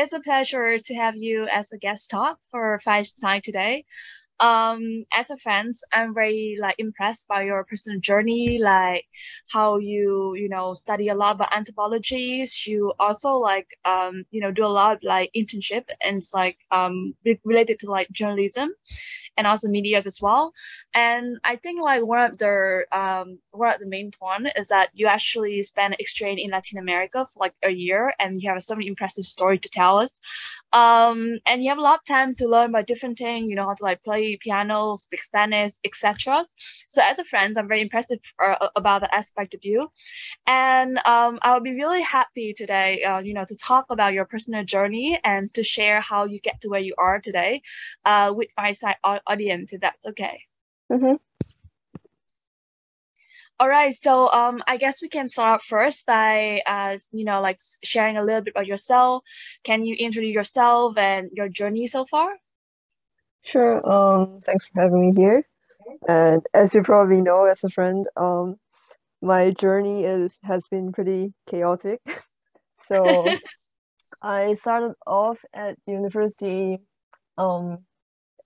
it's a pleasure to have you as a guest talk for Fireside today um as a friend i'm very like impressed by your personal journey like how you you know study a lot about anthropologies. You also like um you know do a lot of like internship and it's like um related to like journalism and also medias as well. And i think like one of the um one of the main point is that you actually spent exchange in latin america for like a year and you have so many impressive story to tell us. Um and you have a lot of time to learn about different things you know how to like play piano, speak Spanish, etc. So as a friend, I'm very impressed uh, about that aspect of you, and um, I would be really happy today, uh, you know, to talk about your personal journey and to share how you get to where you are today, uh, with Fireside audience. If that's okay. Mm-hmm. All right, so um, I guess we can start first by, uh, you know, like sharing a little bit about yourself. Can you introduce yourself and your journey so far? Sure. Um, thanks for having me here. And as you probably know, as a friend, um, my journey is has been pretty chaotic. so I started off at university. Um,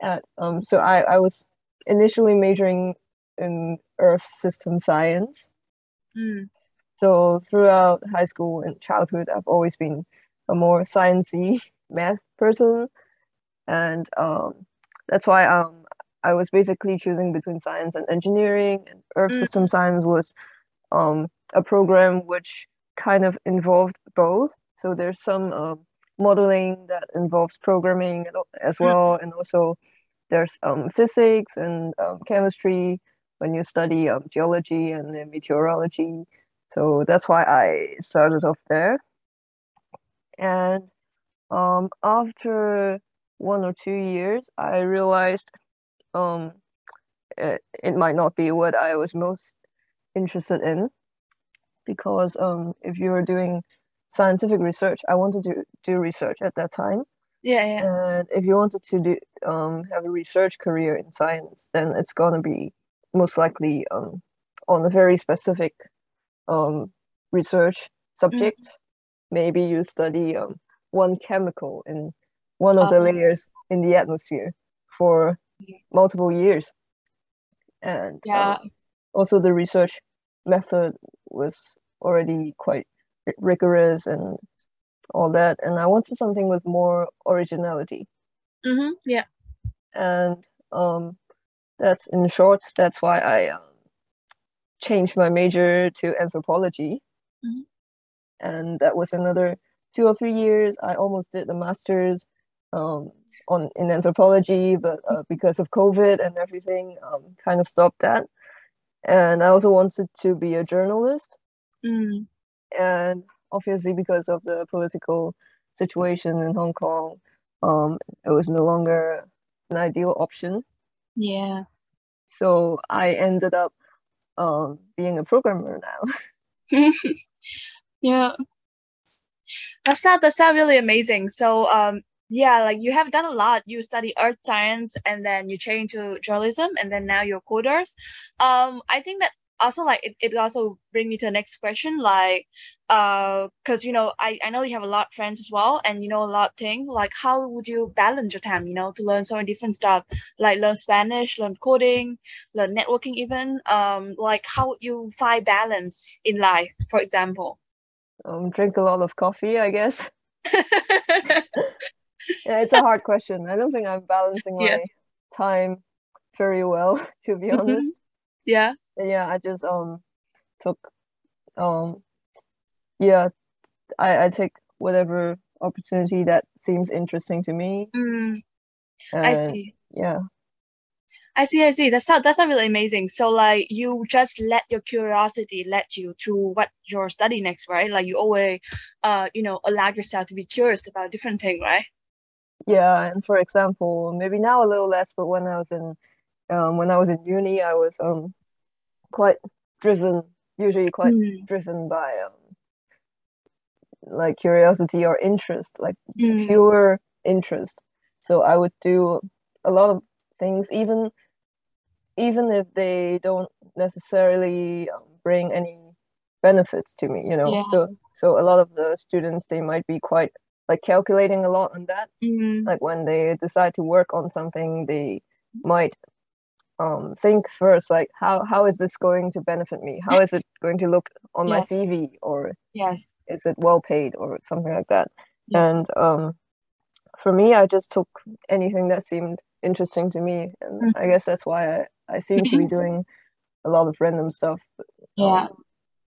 at um, so I I was initially majoring in Earth system science. Mm. So throughout high school and childhood, I've always been a more sciencey math person, and um, that's why um I was basically choosing between science and engineering, and Earth mm. System Science was um, a program which kind of involved both. So there's some uh, modeling that involves programming as mm. well, and also there's um, physics and um, chemistry when you study um, geology and meteorology. So that's why I started off there. And um, after one or two years, I realized um, it, it might not be what I was most interested in because um, if you were doing scientific research, I wanted to do research at that time. Yeah, yeah. And if you wanted to do um, have a research career in science, then it's gonna be most likely um, on a very specific um, research subject. Mm. Maybe you study um, one chemical in one of the uh-huh. layers in the atmosphere for multiple years. And yeah. Um, also the research method was already quite rigorous and all that. And I wanted something with more originality. Mm-hmm. Yeah. And um, that's in short, that's why I um, changed my major to anthropology. Mm-hmm. And that was another two or three years. I almost did the master's um, on in anthropology, but uh, because of COVID and everything, um, kind of stopped that. And I also wanted to be a journalist, mm. and obviously because of the political situation in Hong Kong, um, it was no longer an ideal option. Yeah. So I ended up um, being a programmer now. yeah. That sounds that sounds really amazing. So um yeah like you have done a lot. You study earth science and then you change to journalism and then now you're coders. Um i think that also like it, it also bring me to the next question like uh because you know I, I know you have a lot of friends as well and you know a lot of things. Like how would you balance your time you know to learn so many different stuff? Like learn spanish learn coding learn networking even. Um like how would you find balance in life for example? Um drink a lot of coffee i guess it's a hard question. I don't think I'm balancing my yes. time very well, to be mm-hmm. honest. Yeah. Yeah, I just um took um yeah, I, I take whatever opportunity that seems interesting to me. Mm. I see. Yeah. I see, I see. That's not that's not really amazing. So like you just let your curiosity lead you to what you're studying next, right? Like you always uh you know allow yourself to be curious about different things, right? Yeah and for example maybe now a little less but when i was in um, when i was in uni i was um quite driven usually quite mm. driven by um like curiosity or interest like mm. pure interest so i would do a lot of things even even if they don't necessarily um, bring any benefits to me you know yeah. so so a lot of the students they might be quite like calculating a lot on that. Mm-hmm. Like when they decide to work on something, they might um think first like how how is this going to benefit me? How is it going to look on my CV or Yes. is it well paid or something like that? Yes. And um for me I just took anything that seemed interesting to me and Mhm. I guess that's why I, I seem to be doing a lot of random stuff. yeah. Um,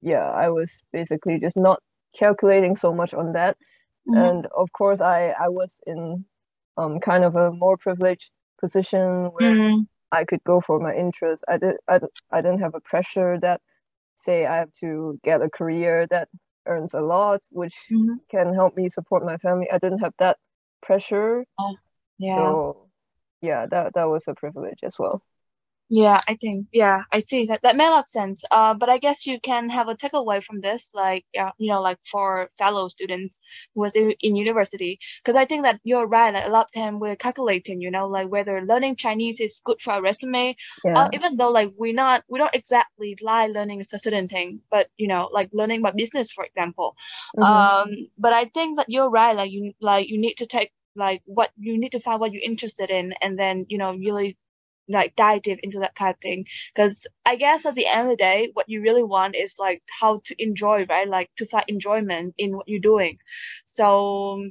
yeah, I was basically just not calculating so much on that. Mhm. And of course, I I was in um kind of a more privileged position where Mhm. I could go for my interest. I did I, I didn't have a pressure that say I have to get a career that earns a lot, which Mhm. can help me support my family. I didn't have that pressure. Yeah. So yeah, that that was a privilege as well. Yeah, I think yeah, I see that that made a lot of sense. Uh, but I guess you can have a takeaway from this, like yeah, you know, like for fellow students who was in, in university, because I think that you're right. Like a lot of time we're calculating, you know, like whether learning Chinese is good for our resume, Yeah. uh, even though like we're not we don't exactly like learning a certain thing, but you know, like learning about business, for example. Mhm. Um, but I think that you're right. Like you like you need to take like what you need to find what you're interested in, and then you know really like dive deep into that kind of thing. Because I guess at the end of the day, what you really want is like how to enjoy, right? Like to find enjoyment in what you're doing. So,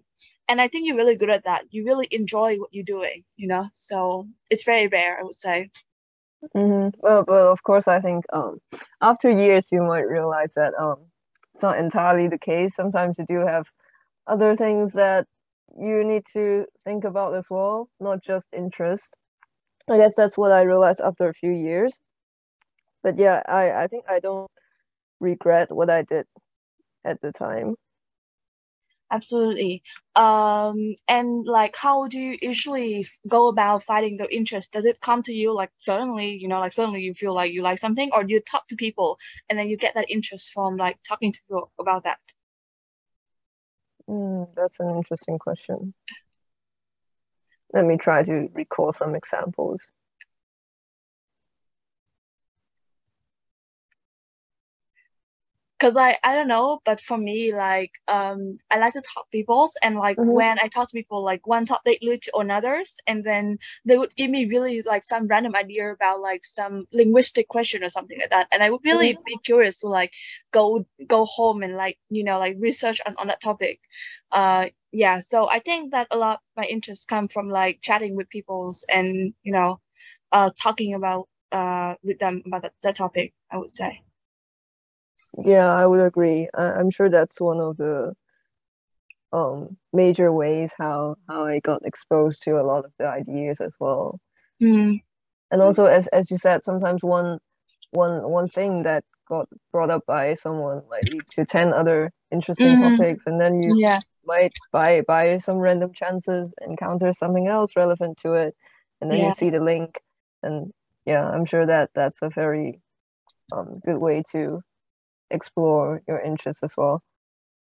and I think you're really good at that. You really enjoy what you're doing, you know. So it's very rare, I would say. hmm Well, well, of course, I think um, after years, you might realize that um, it's not entirely the case. Sometimes you do have other things that you need to think about as well, not just interest. I guess that's what I realized after a few years. But yeah, I, I think I don't regret what I did at the time. Absolutely. Um, and like, how do you usually go about finding the interest? Does it come to you like suddenly, you know, like suddenly you feel like you like something, or do you talk to people and then you get that interest from like talking to people about that? Mm, that's an interesting question. Let me try to recall some examples. Cause I I don't know, but for me, like um, I like to talk to people, and like Mhm. when I talk to people, like one topic lead to another's, and then they would give me really like some random idea about like some linguistic question or something like that, and I would really be curious to like go go home and like you know like research on on that topic. Uh, yeah, so I think that a lot of my interests come from like chatting with people's and you know, uh, talking about uh with them about that, that topic. I would say. Yeah, I would agree. I, I'm sure that's one of the um major ways how how I got exposed to a lot of the ideas as well. Mm, And also as as you said, sometimes one one one thing that got brought up by someone might lead to 10 other interesting Mhm. topics and then you yeah. might by by some random chances encounter something else relevant to it and then Yeah. you see the link and yeah, I'm sure that that's a very um good way to explore your interests as well.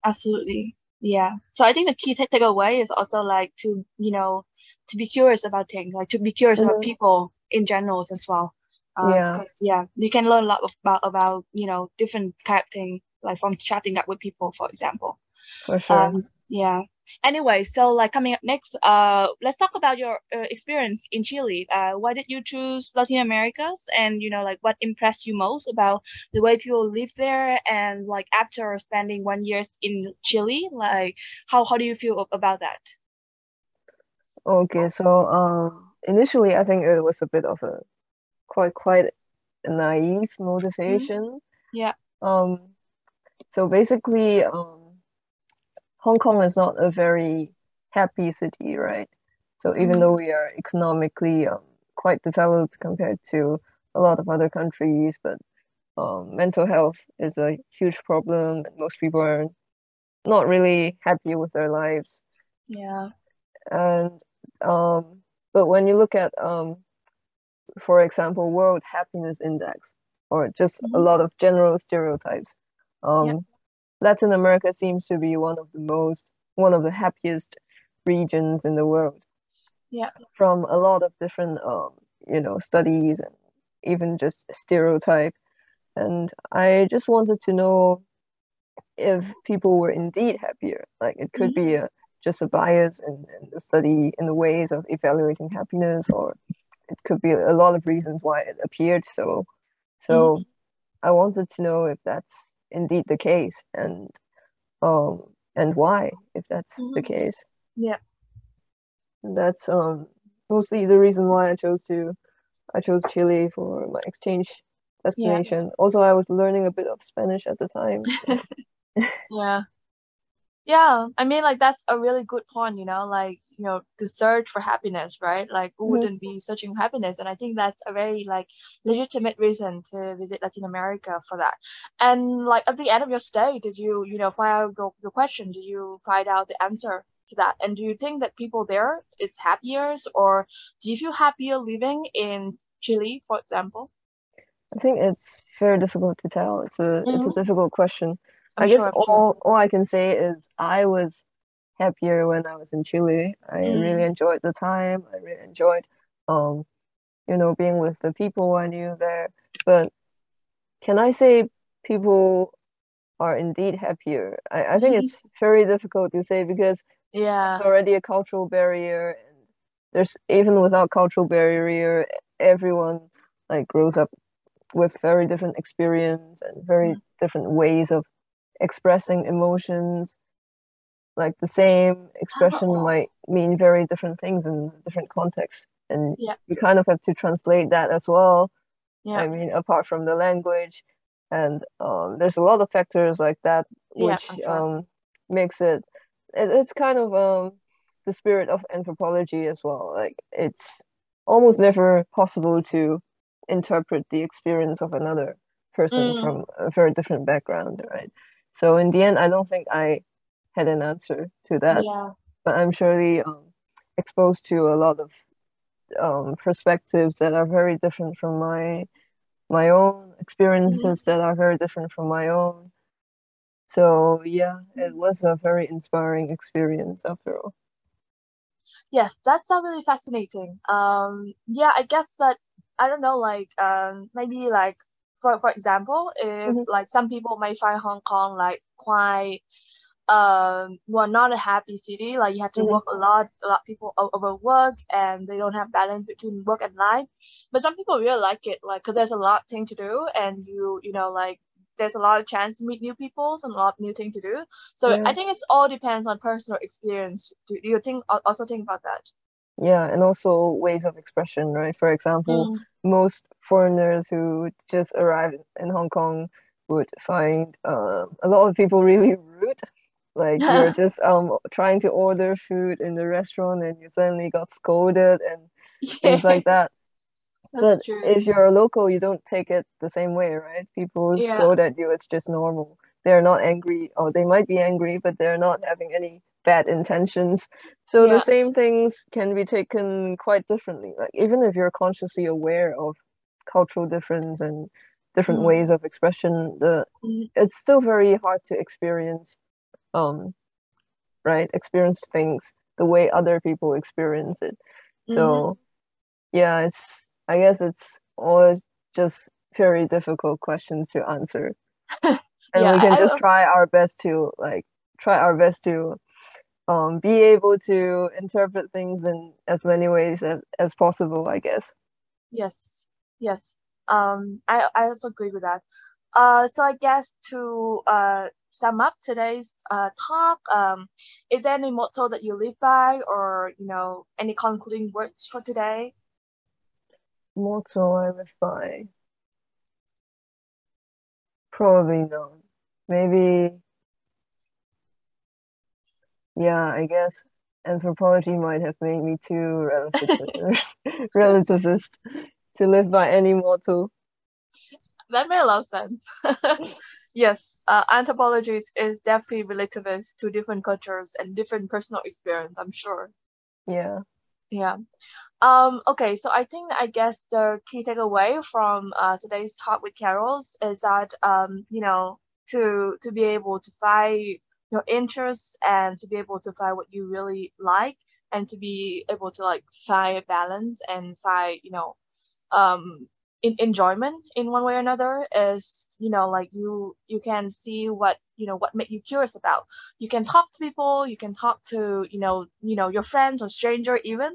Absolutely. Yeah. So I think the key take takeaway is also like to, you know, to be curious about things, like to be curious about Mhm. people in general as well. Um, Yeah. because yeah, you can learn a lot about about, you know, different kind of thing, like from chatting up with people, for example. For sure. Um, yeah. Anyway, so like coming up next, uh, let's talk about your uh, experience in Chile. Uh, why did you choose Latin Americas, and you know, like what impressed you most about the way people live there, and like after spending one year in Chile, like how how do you feel about that? Okay, so um initially I think it was a bit of a quite quite naive motivation. Yeah. Um so basically um Hong Kong is not a very happy city, right? So even Mhm. though we are economically um, quite developed compared to a lot of other countries, but um, mental health is a huge problem, and most people are not really happy with their lives. Yeah. And um, but when you look at um, for example, World Happiness Index, or just a Mhm. lot of general stereotypes, um, Yeah. Latin America seems to be one of the most, one of the happiest regions in the world. Yeah. From a lot of different, um, you know, studies and even just stereotype. And I just wanted to know if people were indeed happier. Like it could be a just a bias in, in the study in the ways of evaluating happiness or it could be a lot of reasons why it appeared so so mm-hmm. i wanted to know if that's indeed the case and um and why if that's mm-hmm. the case yeah and that's um mostly the reason why i chose to i chose chile for my exchange destination yeah. also i was learning a bit of spanish at the time so. yeah yeah, I mean, like that's a really good point, you know, like, you know, to search for happiness, right? Like who mm-hmm. wouldn't be searching for happiness? And I think that's a very like legitimate reason to visit Latin America for that. And like at the end of your stay, did you, you know, find out your, your question? Did you find out the answer to that? And do you think that people there is happier or do you feel happier living in Chile, for example? I think it's very difficult to tell. It's a mm-hmm. it's a mm-hmm. difficult question. I'm i guess sure, all sure. all I can say is I was happier when I was in Chile. I mm. really enjoyed the time. I really enjoyed, um, you know, being with the people I knew there. But can I say people are indeed happier? I, I think it's very difficult to say because yeah, it's already a cultural barrier, and there's even without cultural barrier, everyone like grows up with very different experience and very mm. different ways of expressing emotions like the same expression oh. might mean very different things in different contexts and yeah. you kind of have to translate that as well yeah. i mean apart from the language and um, there's a lot of factors like that which yeah, um, makes it, it it's kind of um, the spirit of anthropology as well like it's almost never possible to interpret the experience of another person mm. from a very different background right so in the end, I don't think I had an answer to that. Yeah. But I'm surely um, exposed to a lot of um, perspectives that are very different from my my own experiences mm-hmm. that are very different from my own. So yeah, it was a very inspiring experience after all. Yes, that's really fascinating. Um, yeah, I guess that I don't know, like um, maybe like for for example, if mm-hmm. like some people may find Hong Kong like quite um well not a happy city like you have to mm-hmm. work a lot a lot of people overwork and they don't have balance between work and life but some people really like it like because there's a lot of thing to do and you you know like there's a lot of chance to meet new people and a lot of new thing to do so yeah. i think it's all depends on personal experience do, do you think also think about that yeah and also ways of expression right for example mm. most foreigners who just arrived in hong kong would find uh, a lot of people really like you're just um trying to order food in the restaurant and you suddenly got scolded and yeah. things like that That's but true. if you're a local you don't take it the same way right people yeah. scold at you it's just normal they're not angry or they might be angry but they're not having any bad intentions. So yeah. the same things can be taken quite differently. Like even if you're consciously aware of cultural difference and different mm. ways of expression, the mm. it's still very hard to experience um right, experienced things the way other people experience it. So mm. yeah, it's I guess it's all just very difficult questions to answer. and yeah, we can just try our best to like try our best to um, be able to interpret things in as many ways as, as possible, I guess. Yes, yes. Um, I, I also agree with that. Uh, so I guess to uh, sum up today's uh, talk, um, is there any motto that you live by or, you know, any concluding words for today? Motto I live by? Probably not. Maybe yeah, I guess anthropology might have made me too relativist, relativist to live by any motto. That made a lot of sense. yes, uh, anthropology is, definitely relativist to different cultures and different personal experience, I'm sure. Yeah. Yeah. Um, okay, so I think I guess the key takeaway from uh, today's talk with Carols is that um, you know, to to be able to find your interests and to be able to find what you really like and to be able to like find a balance and find you know um in enjoyment in one way or another is you know like you you can see what you know what make you curious about you can talk to people you can talk to you know you know your friends or stranger even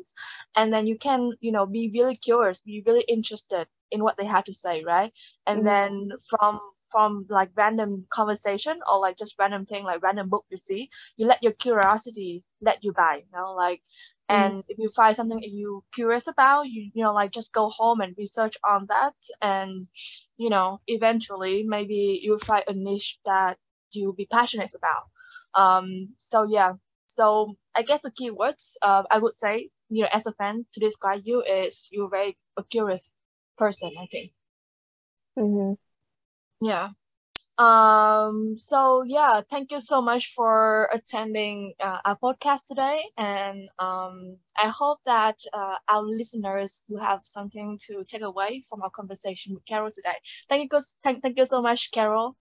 and then you can you know be really curious be really interested in what they have to say right and mm-hmm. then from from like random conversation or like just random thing like random book you see you let your curiosity let you buy you know like. And mm. if you find something you curious about you you know like just go home and research on that and you know eventually maybe you'll find a niche that you'll be passionate about um so yeah so i guess the keywords uh, i would say you know as a fan to describe you is you're very a curious person i think mm-hmm. Yeah. Um, so yeah, thank you so much for attending uh, our podcast today, and um, I hope that uh, our listeners will have something to take away from our conversation with Carol today. Thank you, thank, thank you so much, Carol.